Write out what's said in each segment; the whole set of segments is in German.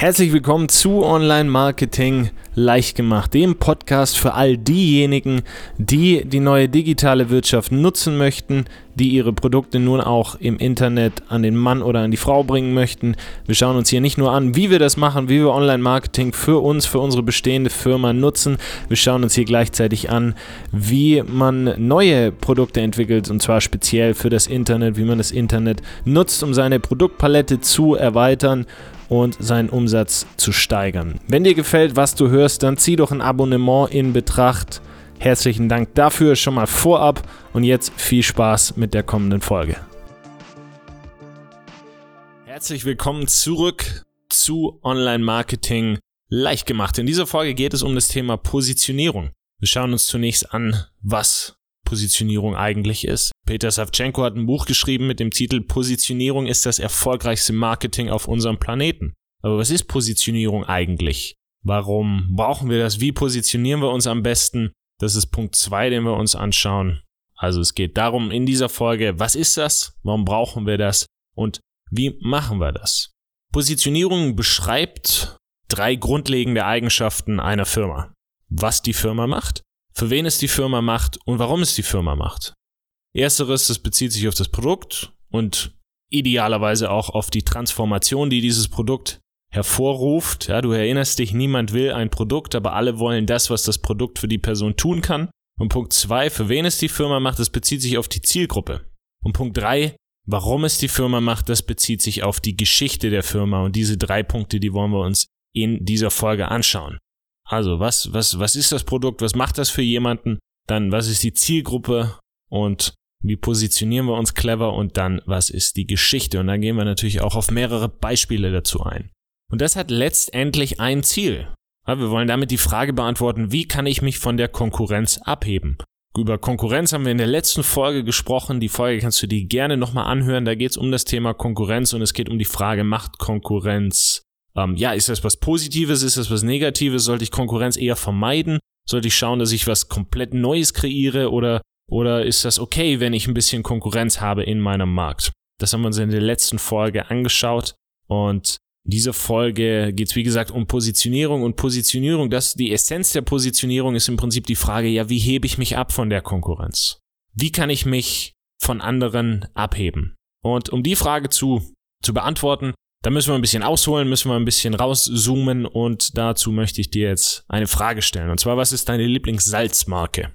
Herzlich willkommen zu Online Marketing leicht gemacht, dem Podcast für all diejenigen, die die neue digitale Wirtschaft nutzen möchten, die ihre Produkte nun auch im Internet an den Mann oder an die Frau bringen möchten. Wir schauen uns hier nicht nur an, wie wir das machen, wie wir Online Marketing für uns, für unsere bestehende Firma nutzen. Wir schauen uns hier gleichzeitig an, wie man neue Produkte entwickelt und zwar speziell für das Internet, wie man das Internet nutzt, um seine Produktpalette zu erweitern und seinen Umsatz zu steigern. Wenn dir gefällt, was du hörst, dann zieh doch ein Abonnement in Betracht. Herzlichen Dank dafür schon mal vorab und jetzt viel Spaß mit der kommenden Folge. Herzlich willkommen zurück zu Online Marketing leicht gemacht. In dieser Folge geht es um das Thema Positionierung. Wir schauen uns zunächst an, was Positionierung eigentlich ist. Peter Savchenko hat ein Buch geschrieben mit dem Titel Positionierung ist das erfolgreichste Marketing auf unserem Planeten. Aber was ist Positionierung eigentlich? Warum brauchen wir das? Wie positionieren wir uns am besten? Das ist Punkt zwei, den wir uns anschauen. Also es geht darum in dieser Folge, was ist das? Warum brauchen wir das? Und wie machen wir das? Positionierung beschreibt drei grundlegende Eigenschaften einer Firma. Was die Firma macht, für wen es die Firma macht und warum es die Firma macht. Ersteres, das bezieht sich auf das Produkt und idealerweise auch auf die Transformation, die dieses Produkt hervorruft. Ja, du erinnerst dich, niemand will ein Produkt, aber alle wollen das, was das Produkt für die Person tun kann. Und Punkt zwei, für wen es die Firma macht, das bezieht sich auf die Zielgruppe. Und Punkt drei, warum es die Firma macht, das bezieht sich auf die Geschichte der Firma. Und diese drei Punkte, die wollen wir uns in dieser Folge anschauen. Also, was, was, was ist das Produkt? Was macht das für jemanden? Dann, was ist die Zielgruppe? Und wie positionieren wir uns clever? Und dann, was ist die Geschichte? Und dann gehen wir natürlich auch auf mehrere Beispiele dazu ein. Und das hat letztendlich ein Ziel. Wir wollen damit die Frage beantworten, wie kann ich mich von der Konkurrenz abheben? Über Konkurrenz haben wir in der letzten Folge gesprochen. Die Folge kannst du dir gerne nochmal anhören. Da geht es um das Thema Konkurrenz und es geht um die Frage, macht Konkurrenz ähm, ja, ist das was Positives, ist das was Negatives? Sollte ich Konkurrenz eher vermeiden? Sollte ich schauen, dass ich was komplett Neues kreiere oder, oder ist das okay, wenn ich ein bisschen Konkurrenz habe in meinem Markt? Das haben wir uns in der letzten Folge angeschaut und in dieser Folge geht es wie gesagt um Positionierung und Positionierung, das die Essenz der Positionierung ist im Prinzip die Frage, ja, wie hebe ich mich ab von der Konkurrenz? Wie kann ich mich von anderen abheben? Und um die Frage zu, zu beantworten, da müssen wir ein bisschen ausholen, müssen wir ein bisschen rauszoomen und dazu möchte ich dir jetzt eine Frage stellen. Und zwar, was ist deine Lieblingssalzmarke?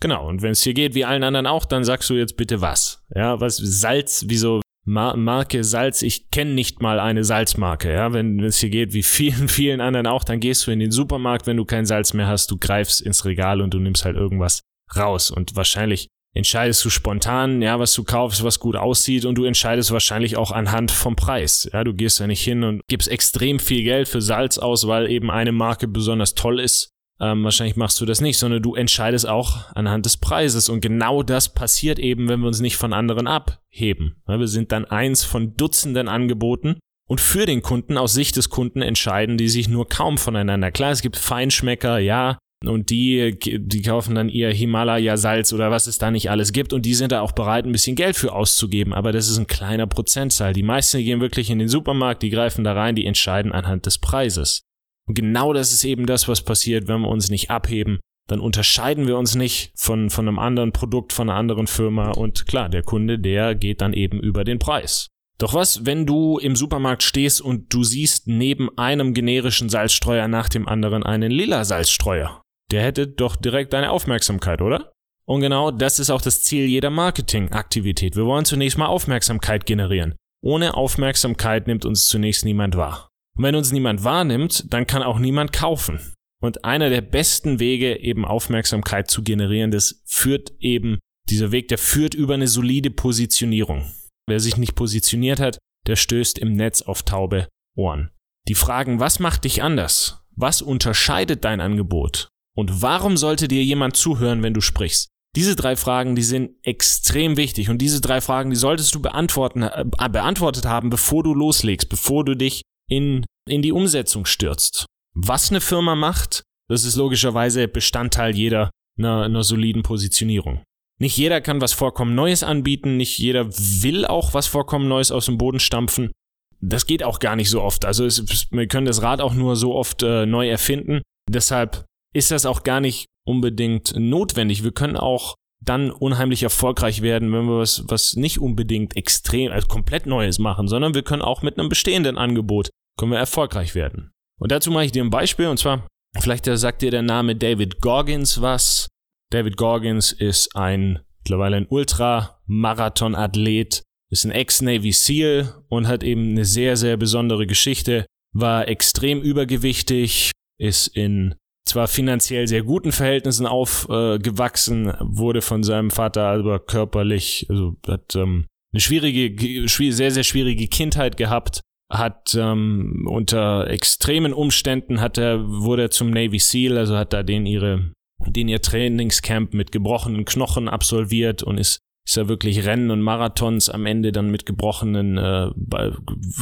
Genau, und wenn es hier geht, wie allen anderen auch, dann sagst du jetzt bitte was. Ja, was Salz, wieso Mar Marke Salz, ich kenne nicht mal eine Salzmarke. Ja, wenn es hier geht, wie vielen, vielen anderen auch, dann gehst du in den Supermarkt, wenn du kein Salz mehr hast, du greifst ins Regal und du nimmst halt irgendwas raus. Und wahrscheinlich entscheidest du spontan, ja, was du kaufst, was gut aussieht und du entscheidest wahrscheinlich auch anhand vom Preis. Ja, du gehst da nicht hin und gibst extrem viel Geld für Salz aus, weil eben eine Marke besonders toll ist. Ähm, wahrscheinlich machst du das nicht, sondern du entscheidest auch anhand des Preises. Und genau das passiert eben, wenn wir uns nicht von anderen abheben. Ja, wir sind dann eins von Dutzenden Angeboten und für den Kunden, aus Sicht des Kunden, entscheiden die sich nur kaum voneinander. Klar, es gibt Feinschmecker, ja, und die, die kaufen dann ihr Himalaya-Salz oder was es da nicht alles gibt und die sind da auch bereit, ein bisschen Geld für auszugeben, aber das ist ein kleiner Prozentzahl. Die meisten gehen wirklich in den Supermarkt, die greifen da rein, die entscheiden anhand des Preises. Und genau das ist eben das, was passiert, wenn wir uns nicht abheben. Dann unterscheiden wir uns nicht von, von einem anderen Produkt, von einer anderen Firma und klar, der Kunde, der geht dann eben über den Preis. Doch was, wenn du im Supermarkt stehst und du siehst neben einem generischen Salzstreuer nach dem anderen einen lila Salzstreuer? Der hätte doch direkt deine Aufmerksamkeit, oder? Und genau das ist auch das Ziel jeder Marketingaktivität. Wir wollen zunächst mal Aufmerksamkeit generieren. Ohne Aufmerksamkeit nimmt uns zunächst niemand wahr. Und wenn uns niemand wahrnimmt, dann kann auch niemand kaufen. Und einer der besten Wege, eben Aufmerksamkeit zu generieren, das führt eben, dieser Weg, der führt über eine solide Positionierung. Wer sich nicht positioniert hat, der stößt im Netz auf taube Ohren. Die Fragen, was macht dich anders? Was unterscheidet dein Angebot? Und warum sollte dir jemand zuhören, wenn du sprichst? Diese drei Fragen, die sind extrem wichtig und diese drei Fragen, die solltest du beantworten, äh, beantwortet haben, bevor du loslegst, bevor du dich in, in die Umsetzung stürzt. Was eine Firma macht, das ist logischerweise Bestandteil jeder einer, einer soliden Positionierung. Nicht jeder kann was vollkommen Neues anbieten, nicht jeder will auch was vollkommen Neues aus dem Boden stampfen. das geht auch gar nicht so oft. Also es, wir können das Rad auch nur so oft äh, neu erfinden. Deshalb ist das auch gar nicht unbedingt notwendig. Wir können auch dann unheimlich erfolgreich werden, wenn wir was, was nicht unbedingt extrem, also komplett Neues machen, sondern wir können auch mit einem bestehenden Angebot, können wir erfolgreich werden. Und dazu mache ich dir ein Beispiel, und zwar, vielleicht sagt dir der Name David Goggins was. David Goggins ist ein, mittlerweile ein Ultramarathon-Athlet, ist ein Ex-Navy SEAL und hat eben eine sehr, sehr besondere Geschichte, war extrem übergewichtig, ist in zwar finanziell sehr guten Verhältnissen aufgewachsen, äh, wurde von seinem Vater aber körperlich, also hat ähm, eine schwierige, sehr, sehr schwierige Kindheit gehabt, hat ähm, unter extremen Umständen hat er, wurde er zum Navy SEAL, also hat da den ihre, den ihr Trainingscamp mit gebrochenen Knochen absolviert und ist ist ja wirklich Rennen und Marathons am Ende dann mit gebrochenen äh,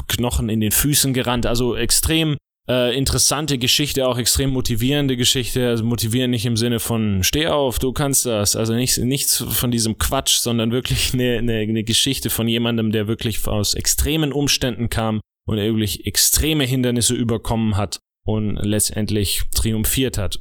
Knochen in den Füßen gerannt. Also extrem äh, interessante Geschichte, auch extrem motivierende Geschichte. Also motivieren nicht im Sinne von steh auf, du kannst das. Also nicht, nichts von diesem Quatsch, sondern wirklich eine, eine, eine Geschichte von jemandem, der wirklich aus extremen Umständen kam und wirklich extreme Hindernisse überkommen hat und letztendlich triumphiert hat.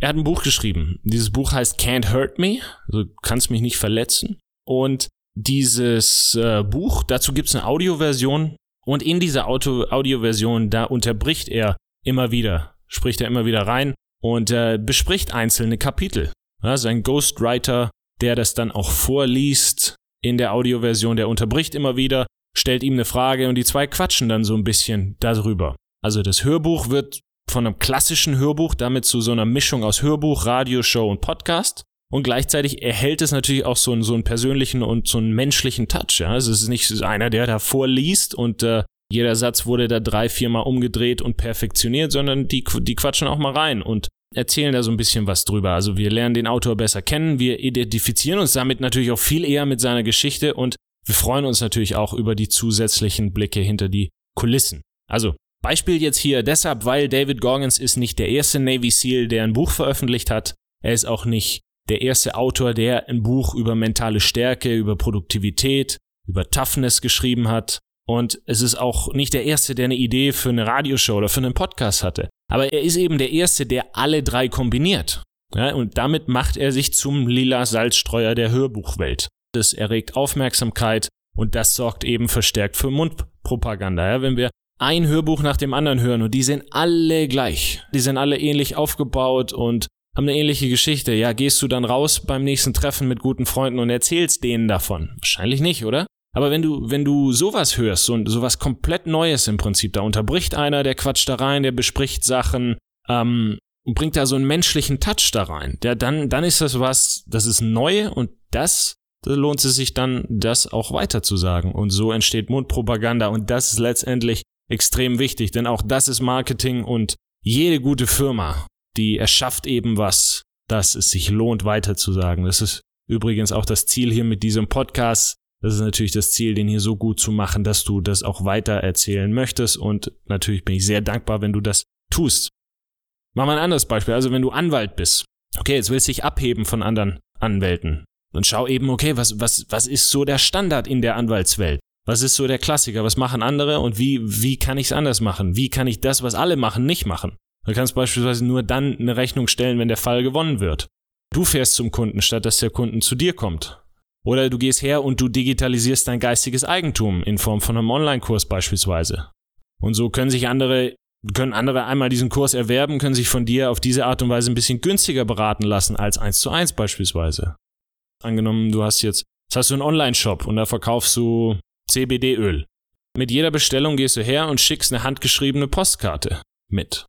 Er hat ein Buch geschrieben. Dieses Buch heißt Can't Hurt Me, also kannst mich nicht verletzen. Und dieses äh, Buch, dazu gibt es eine Audioversion, und in dieser Audioversion, da unterbricht er immer wieder, spricht er immer wieder rein und äh, bespricht einzelne Kapitel. Ja, sein Ghostwriter, der das dann auch vorliest in der Audioversion, der unterbricht immer wieder, stellt ihm eine Frage und die zwei quatschen dann so ein bisschen darüber. Also das Hörbuch wird von einem klassischen Hörbuch damit zu so einer Mischung aus Hörbuch, Radioshow und Podcast. Und gleichzeitig erhält es natürlich auch so einen, so einen persönlichen und so einen menschlichen Touch. Ja? Also es ist nicht einer, der da vorliest und äh, jeder Satz wurde da drei, viermal umgedreht und perfektioniert, sondern die, die quatschen auch mal rein und erzählen da so ein bisschen was drüber. Also wir lernen den Autor besser kennen, wir identifizieren uns damit natürlich auch viel eher mit seiner Geschichte und wir freuen uns natürlich auch über die zusätzlichen Blicke hinter die Kulissen. Also Beispiel jetzt hier deshalb, weil David Gorgons ist nicht der erste Navy SEAL, der ein Buch veröffentlicht hat. Er ist auch nicht der erste Autor, der ein Buch über mentale Stärke, über Produktivität, über Toughness geschrieben hat. Und es ist auch nicht der erste, der eine Idee für eine Radioshow oder für einen Podcast hatte. Aber er ist eben der erste, der alle drei kombiniert. Ja, und damit macht er sich zum lila Salzstreuer der Hörbuchwelt. Das erregt Aufmerksamkeit und das sorgt eben verstärkt für Mundpropaganda. Ja, wenn wir ein Hörbuch nach dem anderen hören und die sind alle gleich, die sind alle ähnlich aufgebaut und haben eine ähnliche Geschichte. Ja, gehst du dann raus beim nächsten Treffen mit guten Freunden und erzählst denen davon? Wahrscheinlich nicht, oder? Aber wenn du, wenn du sowas hörst, so, sowas komplett Neues im Prinzip, da unterbricht einer, der quatscht da rein, der bespricht Sachen, ähm, und bringt da so einen menschlichen Touch da rein. Der, dann, dann ist das was, das ist neu und das, da lohnt es sich dann, das auch weiter zu sagen. Und so entsteht Mundpropaganda und das ist letztendlich extrem wichtig, denn auch das ist Marketing und jede gute Firma die erschafft eben was, dass es sich lohnt, weiterzusagen. Das ist übrigens auch das Ziel hier mit diesem Podcast. Das ist natürlich das Ziel, den hier so gut zu machen, dass du das auch weiter erzählen möchtest. Und natürlich bin ich sehr dankbar, wenn du das tust. Machen wir ein anderes Beispiel. Also wenn du Anwalt bist. Okay, jetzt willst du dich abheben von anderen Anwälten. Und schau eben, okay, was, was, was ist so der Standard in der Anwaltswelt? Was ist so der Klassiker? Was machen andere und wie, wie kann ich es anders machen? Wie kann ich das, was alle machen, nicht machen? Du kannst beispielsweise nur dann eine Rechnung stellen, wenn der Fall gewonnen wird. Du fährst zum Kunden, statt dass der Kunden zu dir kommt. Oder du gehst her und du digitalisierst dein geistiges Eigentum in Form von einem Online-Kurs beispielsweise. Und so können sich andere, können andere einmal diesen Kurs erwerben, können sich von dir auf diese Art und Weise ein bisschen günstiger beraten lassen als eins zu eins beispielsweise. Angenommen, du hast jetzt, jetzt hast du einen Online-Shop und da verkaufst du CBD-Öl. Mit jeder Bestellung gehst du her und schickst eine handgeschriebene Postkarte mit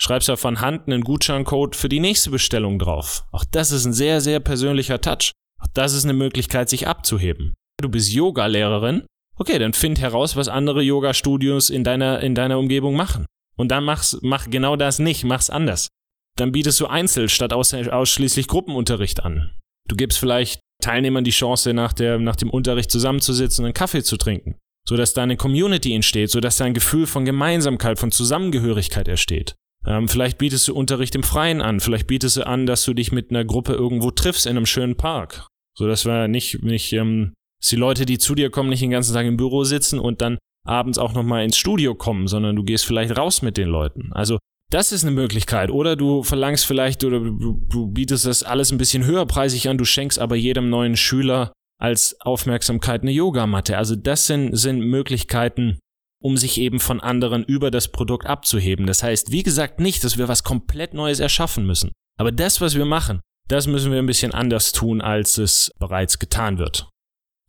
schreibst ja von Hand einen Gutscheincode für die nächste Bestellung drauf. Auch das ist ein sehr, sehr persönlicher Touch. Auch das ist eine Möglichkeit, sich abzuheben. Du bist Yoga-Lehrerin. Okay, dann find heraus, was andere Yoga-Studios in deiner, in deiner Umgebung machen. Und dann mach's, mach genau das nicht, mach's anders. Dann bietest du Einzel statt aus, ausschließlich Gruppenunterricht an. Du gibst vielleicht Teilnehmern die Chance, nach, der, nach dem Unterricht zusammenzusitzen und einen Kaffee zu trinken. Sodass da eine Community entsteht, sodass da ein Gefühl von Gemeinsamkeit, von Zusammengehörigkeit entsteht. Ähm, vielleicht bietest du Unterricht im Freien an. Vielleicht bietest du an, dass du dich mit einer Gruppe irgendwo triffst in einem schönen Park. So dass wir nicht, nicht, ähm, dass die Leute, die zu dir kommen, nicht den ganzen Tag im Büro sitzen und dann abends auch nochmal ins Studio kommen, sondern du gehst vielleicht raus mit den Leuten. Also das ist eine Möglichkeit. Oder du verlangst vielleicht oder du, du bietest das alles ein bisschen höherpreisig an, du schenkst aber jedem neuen Schüler als Aufmerksamkeit eine Yogamatte. Also das sind, sind Möglichkeiten, um sich eben von anderen über das Produkt abzuheben. Das heißt, wie gesagt, nicht, dass wir was komplett Neues erschaffen müssen. Aber das, was wir machen, das müssen wir ein bisschen anders tun, als es bereits getan wird.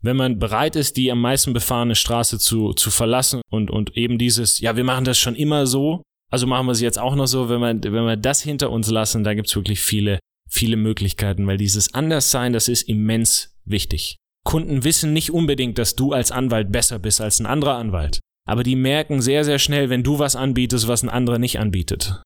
Wenn man bereit ist, die am meisten befahrene Straße zu, zu verlassen und, und eben dieses, ja, wir machen das schon immer so, also machen wir es jetzt auch noch so, wenn wir, wenn wir das hinter uns lassen, da gibt es wirklich viele, viele Möglichkeiten, weil dieses Anderssein, das ist immens wichtig. Kunden wissen nicht unbedingt, dass du als Anwalt besser bist als ein anderer Anwalt. Aber die merken sehr, sehr schnell, wenn du was anbietest, was ein anderer nicht anbietet.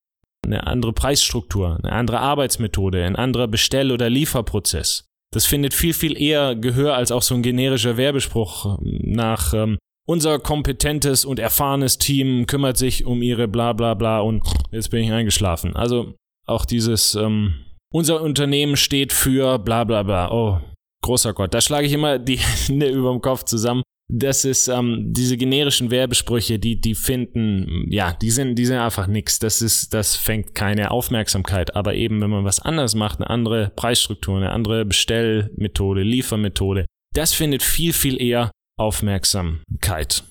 Eine andere Preisstruktur, eine andere Arbeitsmethode, ein anderer Bestell- oder Lieferprozess. Das findet viel, viel eher Gehör als auch so ein generischer Werbespruch nach ähm, unser kompetentes und erfahrenes Team kümmert sich um ihre bla bla bla und jetzt bin ich eingeschlafen. Also auch dieses ähm, unser Unternehmen steht für bla bla bla. Oh, großer Gott, da schlage ich immer die Hände über dem Kopf zusammen das ist ähm, diese generischen Werbesprüche, die die finden, ja, die sind die sind einfach nix. Das ist das fängt keine Aufmerksamkeit. Aber eben wenn man was anderes macht, eine andere Preisstruktur, eine andere Bestellmethode, Liefermethode, das findet viel viel eher Aufmerksamkeit.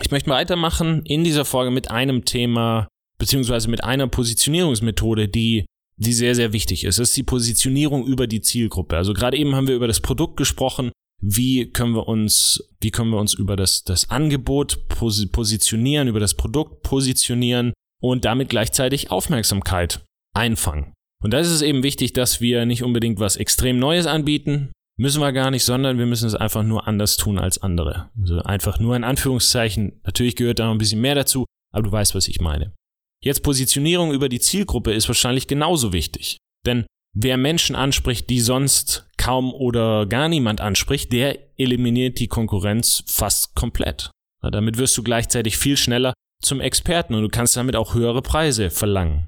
Ich möchte weitermachen in dieser Folge mit einem Thema beziehungsweise mit einer Positionierungsmethode, die die sehr, sehr wichtig ist. Das ist die Positionierung über die Zielgruppe. Also gerade eben haben wir über das Produkt gesprochen wie können wir uns, wie können wir uns über das, das Angebot positionieren, über das Produkt positionieren und damit gleichzeitig Aufmerksamkeit einfangen. Und da ist es eben wichtig, dass wir nicht unbedingt was extrem Neues anbieten, müssen wir gar nicht, sondern wir müssen es einfach nur anders tun als andere. Also einfach nur in Anführungszeichen. Natürlich gehört da noch ein bisschen mehr dazu, aber du weißt, was ich meine. Jetzt Positionierung über die Zielgruppe ist wahrscheinlich genauso wichtig. Denn wer Menschen anspricht, die sonst kaum oder gar niemand anspricht, der eliminiert die Konkurrenz fast komplett. Na, damit wirst du gleichzeitig viel schneller zum Experten und du kannst damit auch höhere Preise verlangen.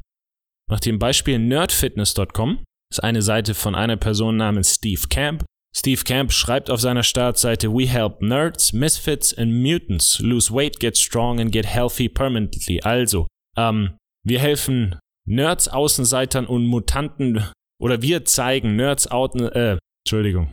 Nach dem Beispiel nerdfitness.com ist eine Seite von einer Person namens Steve Camp. Steve Camp schreibt auf seiner Startseite We help nerds, misfits and mutants lose weight, get strong and get healthy permanently. Also, ähm, wir helfen Nerds, Außenseitern und Mutanten oder wir zeigen Nerds, Außen, äh, Entschuldigung.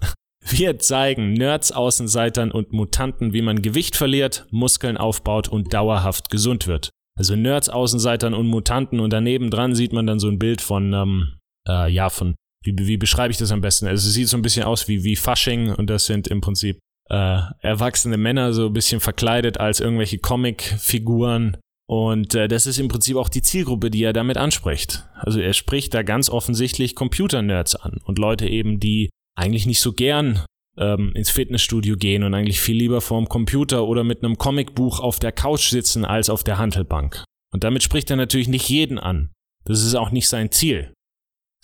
wir zeigen Nerds, Außenseitern und Mutanten, wie man Gewicht verliert, Muskeln aufbaut und dauerhaft gesund wird. Also Nerds, Außenseitern und Mutanten und daneben dran sieht man dann so ein Bild von, ähm, äh, ja, von, wie, wie beschreibe ich das am besten? Also es sieht so ein bisschen aus wie, wie Fasching und das sind im Prinzip äh, erwachsene Männer so ein bisschen verkleidet als irgendwelche Comic-Figuren und äh, das ist im Prinzip auch die Zielgruppe, die er damit anspricht. Also er spricht da ganz offensichtlich Computer-Nerds an und Leute eben, die eigentlich nicht so gern ähm, ins Fitnessstudio gehen und eigentlich viel lieber vorm Computer oder mit einem Comicbuch auf der Couch sitzen als auf der Handelbank. Und damit spricht er natürlich nicht jeden an. Das ist auch nicht sein Ziel.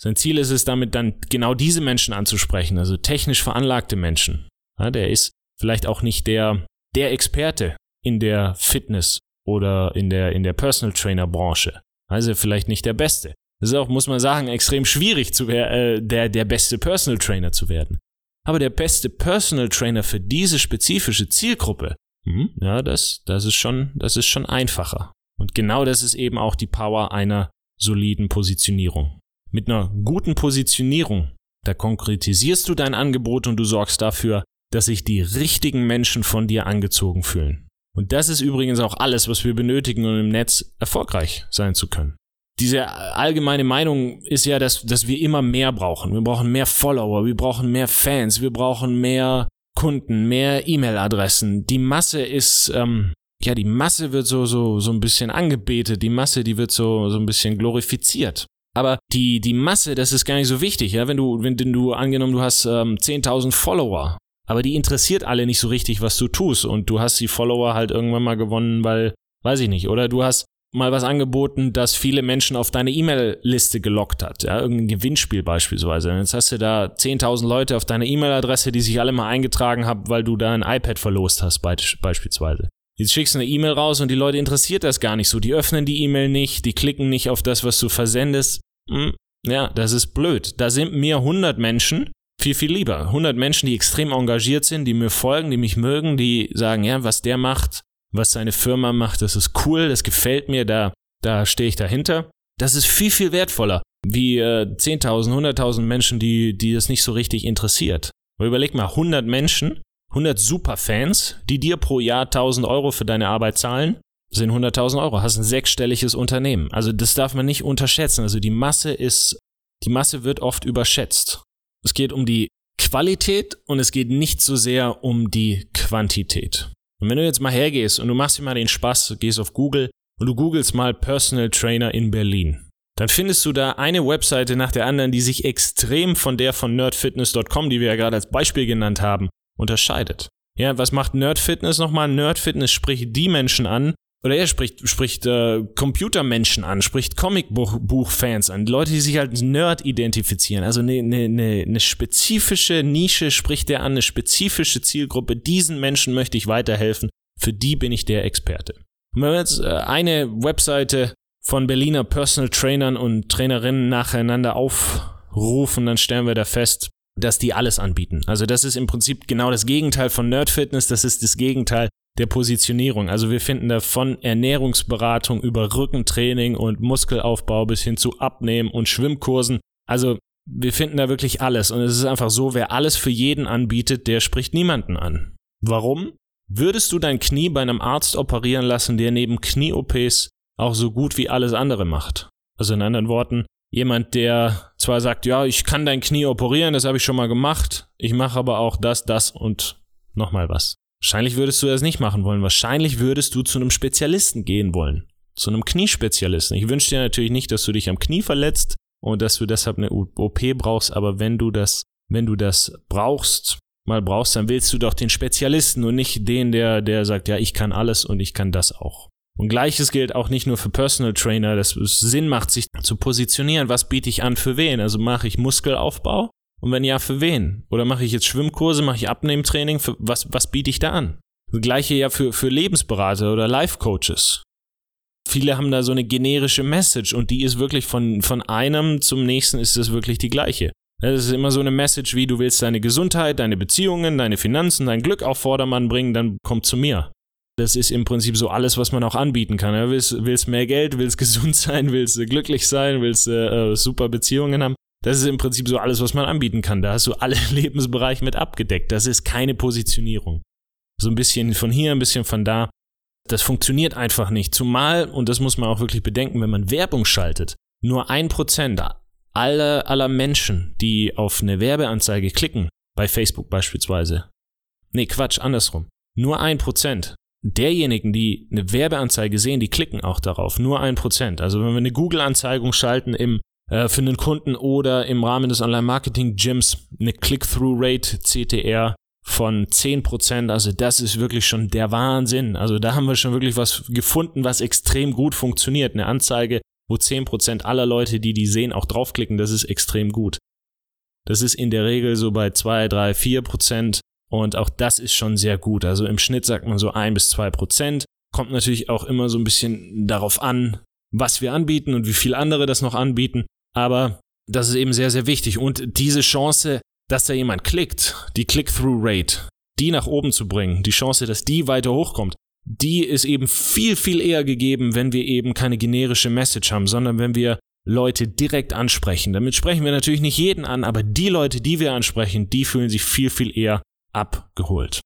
Sein Ziel ist es damit dann genau diese Menschen anzusprechen, also technisch veranlagte Menschen. Ja, der ist vielleicht auch nicht der, der Experte in der Fitness oder in der, in der Personal Trainer Branche. Also vielleicht nicht der Beste. Das ist auch, muss man sagen, extrem schwierig zu äh, der, der beste Personal Trainer zu werden. Aber der beste Personal Trainer für diese spezifische Zielgruppe, hm, ja, das, das ist schon, das ist schon einfacher. Und genau das ist eben auch die Power einer soliden Positionierung. Mit einer guten Positionierung, da konkretisierst du dein Angebot und du sorgst dafür, dass sich die richtigen Menschen von dir angezogen fühlen. Und das ist übrigens auch alles, was wir benötigen, um im Netz erfolgreich sein zu können. Diese allgemeine Meinung ist ja, dass, dass wir immer mehr brauchen. Wir brauchen mehr Follower, wir brauchen mehr Fans, wir brauchen mehr Kunden, mehr E-Mail-Adressen. Die Masse ist, ähm, ja, die Masse wird so, so, so ein bisschen angebetet, die Masse, die wird so, so ein bisschen glorifiziert. Aber die, die Masse, das ist gar nicht so wichtig, ja. Wenn du, wenn du angenommen, du hast ähm, 10.000 Follower aber die interessiert alle nicht so richtig, was du tust. Und du hast die Follower halt irgendwann mal gewonnen, weil, weiß ich nicht, oder du hast mal was angeboten, das viele Menschen auf deine E-Mail-Liste gelockt hat. Ja, irgendein Gewinnspiel beispielsweise. Und jetzt hast du da 10.000 Leute auf deine E-Mail-Adresse, die sich alle mal eingetragen haben, weil du da ein iPad verlost hast, beispielsweise. Jetzt schickst du eine E-Mail raus und die Leute interessiert das gar nicht so. Die öffnen die E-Mail nicht, die klicken nicht auf das, was du versendest. Hm, ja, das ist blöd. Da sind mir 100 Menschen viel, viel lieber. 100 Menschen, die extrem engagiert sind, die mir folgen, die mich mögen, die sagen, ja, was der macht, was seine Firma macht, das ist cool, das gefällt mir, da, da stehe ich dahinter. Das ist viel, viel wertvoller wie äh, 10.000, 100.000 Menschen, die, die das nicht so richtig interessiert. Aber überleg mal, 100 Menschen, 100 Superfans, die dir pro Jahr 1.000 Euro für deine Arbeit zahlen, sind 100.000 Euro, hast ein sechsstelliges Unternehmen. Also das darf man nicht unterschätzen. Also die Masse ist, die Masse wird oft überschätzt. Es geht um die Qualität und es geht nicht so sehr um die Quantität. Und wenn du jetzt mal hergehst und du machst dir mal den Spaß, gehst auf Google und du googelst mal Personal Trainer in Berlin, dann findest du da eine Webseite nach der anderen, die sich extrem von der von nerdfitness.com, die wir ja gerade als Beispiel genannt haben, unterscheidet. Ja, was macht Nerdfitness nochmal? Nerdfitness spricht die Menschen an, oder er spricht, spricht äh, Computermenschen an, spricht Comicbuchfans an, Leute, die sich als Nerd identifizieren. Also eine, eine, eine spezifische Nische spricht er an, eine spezifische Zielgruppe. Diesen Menschen möchte ich weiterhelfen. Für die bin ich der Experte. Und wenn wir jetzt äh, eine Webseite von Berliner Personal Trainern und Trainerinnen nacheinander aufrufen, dann stellen wir da fest, dass die alles anbieten. Also das ist im Prinzip genau das Gegenteil von Nerd Fitness, das ist das Gegenteil der Positionierung. Also wir finden da von Ernährungsberatung über Rückentraining und Muskelaufbau bis hin zu Abnehmen und Schwimmkursen. Also wir finden da wirklich alles. Und es ist einfach so, wer alles für jeden anbietet, der spricht niemanden an. Warum? Würdest du dein Knie bei einem Arzt operieren lassen, der neben Knie-OPs auch so gut wie alles andere macht? Also in anderen Worten, jemand, der zwar sagt, ja, ich kann dein Knie operieren, das habe ich schon mal gemacht, ich mache aber auch das, das und nochmal was. Wahrscheinlich würdest du das nicht machen wollen. Wahrscheinlich würdest du zu einem Spezialisten gehen wollen. Zu einem Kniespezialisten. Ich wünsche dir natürlich nicht, dass du dich am Knie verletzt und dass du deshalb eine OP brauchst, aber wenn du das, wenn du das brauchst, mal brauchst, dann willst du doch den Spezialisten und nicht den, der, der sagt, ja, ich kann alles und ich kann das auch. Und gleiches gilt auch nicht nur für Personal Trainer, dass es Sinn macht, sich zu positionieren. Was biete ich an für wen? Also mache ich Muskelaufbau und wenn ja, für wen? Oder mache ich jetzt Schwimmkurse, mache ich Abnehmtraining? Für was, was biete ich da an? Das gleiche ja für, für Lebensberater oder Life-Coaches. Viele haben da so eine generische Message und die ist wirklich von, von einem zum nächsten ist das wirklich die gleiche. Das ist immer so eine Message wie, du willst deine Gesundheit, deine Beziehungen, deine Finanzen, dein Glück auf Vordermann bringen, dann komm zu mir. Das ist im Prinzip so alles, was man auch anbieten kann. Willst, willst mehr Geld, willst gesund sein, willst glücklich sein, willst äh, super Beziehungen haben. Das ist im Prinzip so alles, was man anbieten kann. Da hast du alle Lebensbereiche mit abgedeckt. Das ist keine Positionierung. So ein bisschen von hier, ein bisschen von da. Das funktioniert einfach nicht. Zumal, und das muss man auch wirklich bedenken, wenn man Werbung schaltet, nur ein Prozent aller, aller Menschen, die auf eine Werbeanzeige klicken, bei Facebook beispielsweise. Nee, Quatsch, andersrum. Nur ein Prozent derjenigen, die eine Werbeanzeige sehen, die klicken auch darauf. Nur ein Prozent. Also wenn wir eine Google-Anzeigung schalten im äh, für einen Kunden oder im Rahmen des Online-Marketing-Gyms eine Click-Through-Rate CTR von 10%. Also das ist wirklich schon der Wahnsinn. Also da haben wir schon wirklich was gefunden, was extrem gut funktioniert. Eine Anzeige, wo 10% aller Leute, die die sehen, auch draufklicken, das ist extrem gut. Das ist in der Regel so bei 2, 3, 4% und auch das ist schon sehr gut. Also im Schnitt sagt man so 1 bis 2%. Kommt natürlich auch immer so ein bisschen darauf an, was wir anbieten und wie viel andere das noch anbieten. Aber das ist eben sehr, sehr wichtig. Und diese Chance, dass da jemand klickt, die Click-Through-Rate, die nach oben zu bringen, die Chance, dass die weiter hochkommt, die ist eben viel, viel eher gegeben, wenn wir eben keine generische Message haben, sondern wenn wir Leute direkt ansprechen. Damit sprechen wir natürlich nicht jeden an, aber die Leute, die wir ansprechen, die fühlen sich viel, viel eher abgeholt.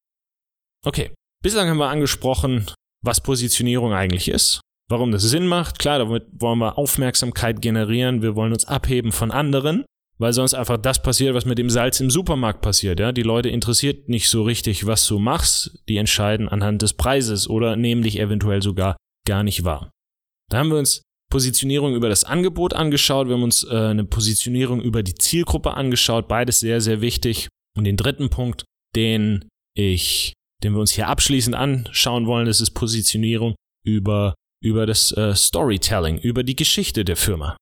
Okay, bislang haben wir angesprochen, was Positionierung eigentlich ist, Warum das Sinn macht? Klar, damit wollen wir Aufmerksamkeit generieren, wir wollen uns abheben von anderen, weil sonst einfach das passiert, was mit dem Salz im Supermarkt passiert. Ja? Die Leute interessiert nicht so richtig, was du machst, die entscheiden anhand des Preises oder nehmen dich eventuell sogar gar nicht wahr. Da haben wir uns Positionierung über das Angebot angeschaut, wir haben uns äh, eine Positionierung über die Zielgruppe angeschaut, beides sehr, sehr wichtig. Und den dritten Punkt, den ich, den wir uns hier abschließend anschauen wollen, das ist Positionierung über über das äh, Storytelling, über die Geschichte der Firma.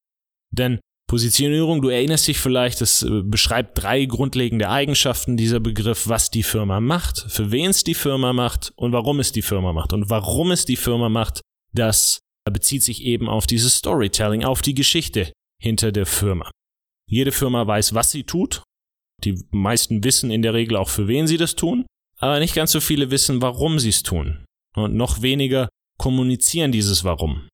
Denn Positionierung, du erinnerst dich vielleicht, das äh, beschreibt drei grundlegende Eigenschaften dieser Begriff, was die Firma macht, für wen es die Firma macht und warum es die Firma macht. Und warum es die Firma macht, das bezieht sich eben auf dieses Storytelling, auf die Geschichte hinter der Firma. Jede Firma weiß, was sie tut Die meisten wissen in der Regel auch, für wen sie das tun, aber nicht ganz so viele wissen, warum sie es tun. Und noch weniger kommunizieren dieses Warum.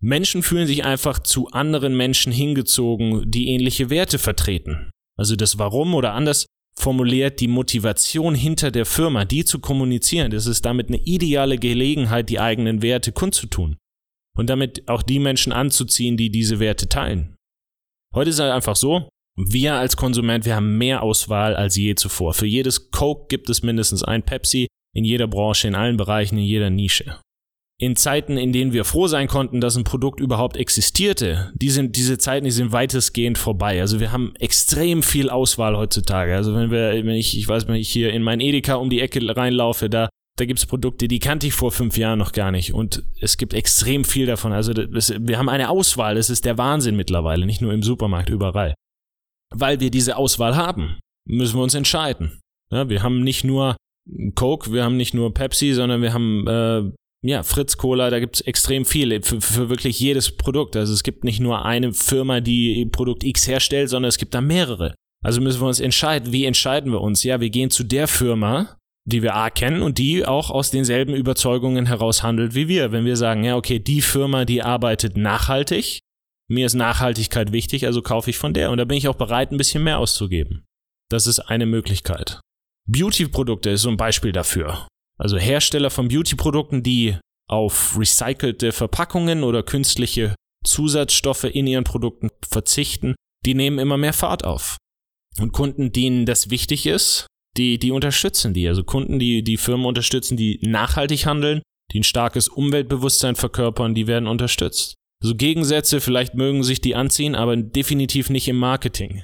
Menschen fühlen sich einfach zu anderen Menschen hingezogen, die ähnliche Werte vertreten. Also das Warum oder anders formuliert die Motivation hinter der Firma, die zu kommunizieren. Das ist damit eine ideale Gelegenheit, die eigenen Werte kundzutun. Und damit auch die Menschen anzuziehen, die diese Werte teilen. Heute ist es halt einfach so, wir als Konsument, wir haben mehr Auswahl als je zuvor. Für jedes Coke gibt es mindestens ein Pepsi, in jeder Branche, in allen Bereichen, in jeder Nische. In Zeiten, in denen wir froh sein konnten, dass ein Produkt überhaupt existierte, die sind, diese Zeiten, die sind weitestgehend vorbei. Also wir haben extrem viel Auswahl heutzutage. Also wenn wir, wenn ich, ich weiß, wenn ich hier in mein Edeka um die Ecke reinlaufe, da da gibt's Produkte, die kannte ich vor fünf Jahren noch gar nicht. Und es gibt extrem viel davon. Also das, wir haben eine Auswahl. Das ist der Wahnsinn mittlerweile. Nicht nur im Supermarkt, überall. Weil wir diese Auswahl haben, müssen wir uns entscheiden. Ja, wir haben nicht nur Coke, wir haben nicht nur Pepsi, sondern wir haben äh, ja, Fritz Cola, da gibt's extrem viel für, für wirklich jedes Produkt. Also es gibt nicht nur eine Firma, die Produkt X herstellt, sondern es gibt da mehrere. Also müssen wir uns entscheiden, wie entscheiden wir uns? Ja, wir gehen zu der Firma, die wir A kennen und die auch aus denselben Überzeugungen heraus handelt wie wir. Wenn wir sagen, ja, okay, die Firma, die arbeitet nachhaltig, mir ist Nachhaltigkeit wichtig, also kaufe ich von der und da bin ich auch bereit, ein bisschen mehr auszugeben. Das ist eine Möglichkeit. Beauty-Produkte ist so ein Beispiel dafür. Also Hersteller von Beauty-Produkten, die auf recycelte Verpackungen oder künstliche Zusatzstoffe in ihren Produkten verzichten, die nehmen immer mehr Fahrt auf. Und Kunden, denen das wichtig ist, die, die unterstützen die. Also Kunden, die die Firmen unterstützen, die nachhaltig handeln, die ein starkes Umweltbewusstsein verkörpern, die werden unterstützt. So Gegensätze, vielleicht mögen sich die anziehen, aber definitiv nicht im Marketing.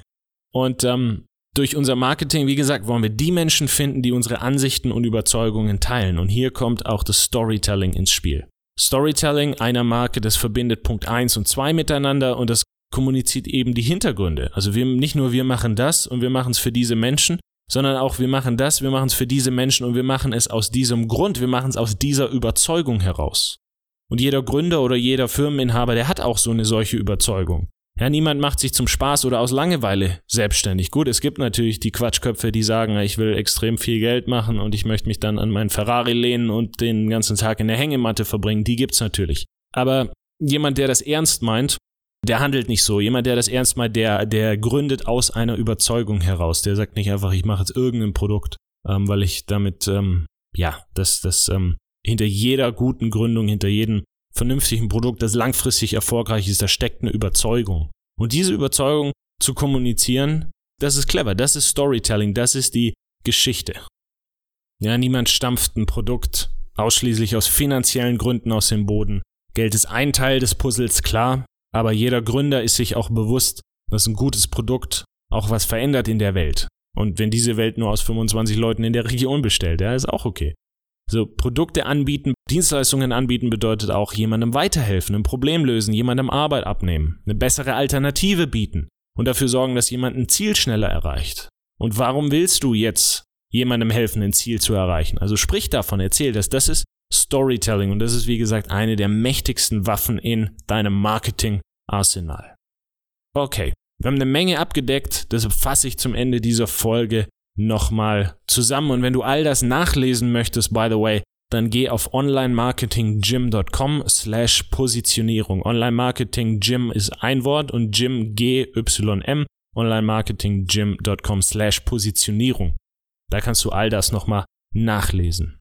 Und ähm, durch unser Marketing, wie gesagt, wollen wir die Menschen finden, die unsere Ansichten und Überzeugungen teilen. Und hier kommt auch das Storytelling ins Spiel. Storytelling einer Marke, das verbindet Punkt 1 und 2 miteinander und das kommuniziert eben die Hintergründe. Also wir, nicht nur wir machen das und wir machen es für diese Menschen, sondern auch wir machen das, wir machen es für diese Menschen und wir machen es aus diesem Grund, wir machen es aus dieser Überzeugung heraus. Und jeder Gründer oder jeder Firmeninhaber, der hat auch so eine solche Überzeugung. Ja, niemand macht sich zum Spaß oder aus Langeweile selbstständig. Gut, es gibt natürlich die Quatschköpfe, die sagen, ich will extrem viel Geld machen und ich möchte mich dann an meinen Ferrari lehnen und den ganzen Tag in der Hängematte verbringen. Die gibt's natürlich. Aber jemand, der das ernst meint, der handelt nicht so. Jemand, der das ernst meint, der, der gründet aus einer Überzeugung heraus. Der sagt nicht einfach, ich mache jetzt irgendein Produkt, ähm, weil ich damit, ähm, ja, das, das, ähm, hinter jeder guten Gründung, hinter jedem vernünftigen Produkt, das langfristig erfolgreich ist, da steckt eine Überzeugung. Und diese Überzeugung zu kommunizieren, das ist clever, das ist Storytelling, das ist die Geschichte. Ja, niemand stampft ein Produkt ausschließlich aus finanziellen Gründen aus dem Boden. Geld ist ein Teil des Puzzles, klar, aber jeder Gründer ist sich auch bewusst, dass ein gutes Produkt auch was verändert in der Welt. Und wenn diese Welt nur aus 25 Leuten in der Region bestellt, ja, ist auch okay. So Produkte anbieten, Dienstleistungen anbieten bedeutet auch jemandem weiterhelfen, ein Problem lösen, jemandem Arbeit abnehmen, eine bessere Alternative bieten und dafür sorgen, dass jemand ein Ziel schneller erreicht. Und warum willst du jetzt jemandem helfen, ein Ziel zu erreichen? Also sprich davon, erzähl das. Das ist Storytelling und das ist wie gesagt eine der mächtigsten Waffen in deinem Marketing-Arsenal. Okay, wir haben eine Menge abgedeckt, deshalb fasse ich zum Ende dieser Folge nochmal zusammen. Und wenn du all das nachlesen möchtest, by the way, dann geh auf onlinemarketinggym.com slash Positionierung. Online Marketing Gym ist ein Wort und Gym G-Y-M. Onlinemarketinggym.com slash Positionierung. Da kannst du all das nochmal nachlesen.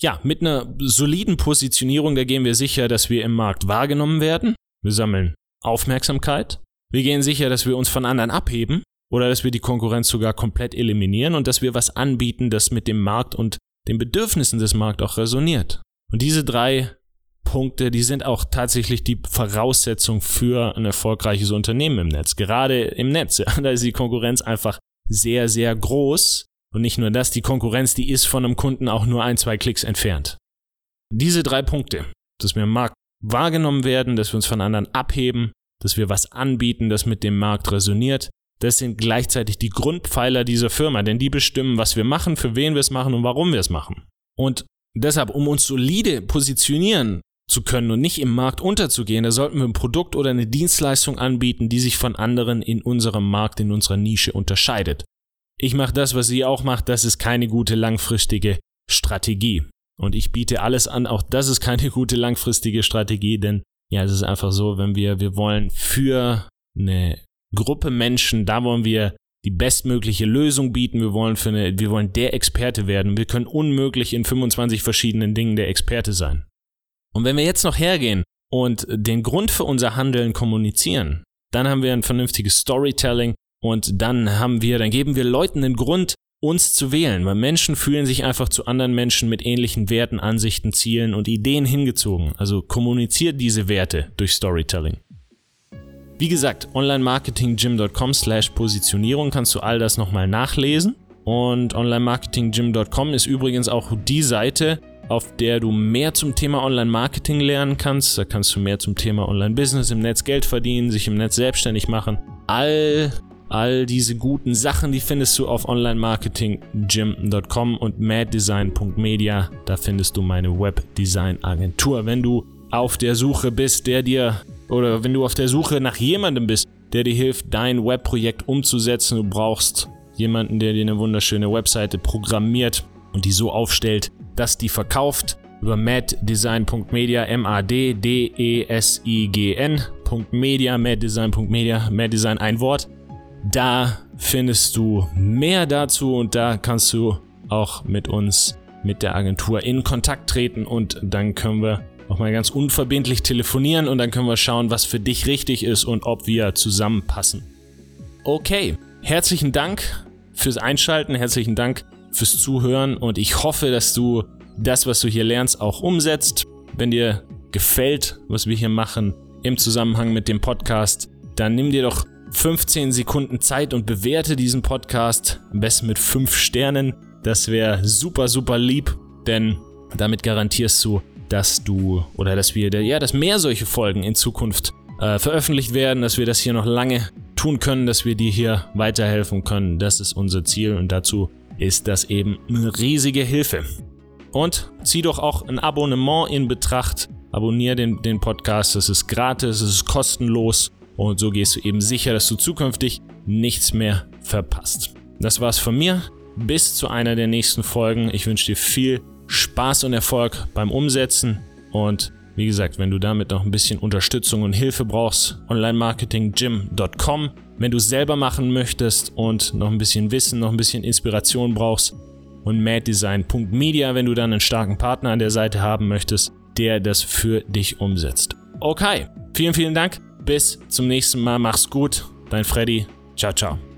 Ja, mit einer soliden Positionierung, da gehen wir sicher, dass wir im Markt wahrgenommen werden. Wir sammeln Aufmerksamkeit. Wir gehen sicher, dass wir uns von anderen abheben oder dass wir die Konkurrenz sogar komplett eliminieren und dass wir was anbieten, das mit dem Markt und den Bedürfnissen des Marktes auch resoniert. Und diese drei Punkte, die sind auch tatsächlich die Voraussetzung für ein erfolgreiches Unternehmen im Netz. Gerade im Netz, ja, da ist die Konkurrenz einfach sehr, sehr groß. Und nicht nur das, die Konkurrenz, die ist von einem Kunden auch nur ein, zwei Klicks entfernt. Diese drei Punkte, dass wir im Markt wahrgenommen werden, dass wir uns von anderen abheben, dass wir was anbieten, das mit dem Markt resoniert, das sind gleichzeitig die Grundpfeiler dieser Firma, denn die bestimmen, was wir machen, für wen wir es machen und warum wir es machen. Und deshalb, um uns solide positionieren zu können und nicht im Markt unterzugehen, da sollten wir ein Produkt oder eine Dienstleistung anbieten, die sich von anderen in unserem Markt, in unserer Nische unterscheidet. ich mache das, was sie auch macht, das ist keine gute langfristige Strategie. Und ich biete alles an, auch das ist keine gute langfristige Strategie, denn ja, es ist einfach so, wenn wir, wir wollen für eine Gruppe Menschen, da wollen wir die bestmögliche Lösung bieten, wir wollen für eine, wir wollen der Experte werden. Wir können unmöglich in 25 verschiedenen Dingen der Experte sein. Und wenn wir jetzt noch hergehen und den Grund für unser Handeln kommunizieren, dann haben wir ein vernünftiges Storytelling und dann haben wir, dann geben wir Leuten den Grund, uns zu wählen, weil Menschen fühlen sich einfach zu anderen Menschen mit ähnlichen Werten, Ansichten, Zielen und Ideen hingezogen. Also kommuniziert diese Werte durch Storytelling. Wie gesagt, onlinemarketinggym.com slash Positionierung kannst du all das nochmal nachlesen. Und onlinemarketinggym.com ist übrigens auch die Seite, auf der du mehr zum Thema Online-Marketing lernen kannst. Da kannst du mehr zum Thema Online-Business im Netz Geld verdienen, sich im Netz selbstständig machen. All, all diese guten Sachen, die findest du auf onlinemarketinggym.com und maddesign.media. Da findest du meine Webdesign-Agentur. Wenn du auf der Suche bist, der dir, oder wenn du auf der Suche nach jemandem bist, der dir hilft, dein Webprojekt umzusetzen, du brauchst jemanden, der dir eine wunderschöne Webseite programmiert und die so aufstellt, dass die verkauft über maddesign.media, M-A-D-D-E-S-I-G-N.media, maddesign.media, maddesign ein Wort. Da findest du mehr dazu und da kannst du auch mit uns, mit der Agentur in Kontakt treten und dann können wir auch mal ganz unverbindlich telefonieren und dann können wir schauen, was für dich richtig ist und ob wir zusammenpassen. Okay, herzlichen Dank fürs Einschalten, herzlichen Dank fürs Zuhören und ich hoffe, dass du das, was du hier lernst, auch umsetzt. Wenn dir gefällt, was wir hier machen im Zusammenhang mit dem Podcast, dann nimm dir doch 15 Sekunden Zeit und bewerte diesen Podcast am besten mit 5 Sternen. Das wäre super, super lieb, denn damit garantierst du, dass du oder dass wir, ja, dass mehr solche Folgen in Zukunft äh, veröffentlicht werden, dass wir das hier noch lange tun können, dass wir dir hier weiterhelfen können. Das ist unser Ziel und dazu ist das eben eine riesige Hilfe. Und zieh doch auch ein Abonnement in Betracht. Abonnier den, den Podcast, das ist gratis, es ist kostenlos und so gehst du eben sicher, dass du zukünftig nichts mehr verpasst. Das war's von mir. Bis zu einer der nächsten Folgen. Ich wünsche dir viel Spaß und Erfolg beim Umsetzen und wie gesagt, wenn du damit noch ein bisschen Unterstützung und Hilfe brauchst, onlinemarketinggym.com. Wenn du es selber machen möchtest und noch ein bisschen Wissen, noch ein bisschen Inspiration brauchst und maddesign.media, wenn du dann einen starken Partner an der Seite haben möchtest, der das für dich umsetzt. Okay, vielen, vielen Dank. Bis zum nächsten Mal. Mach's gut. Dein Freddy. Ciao, ciao.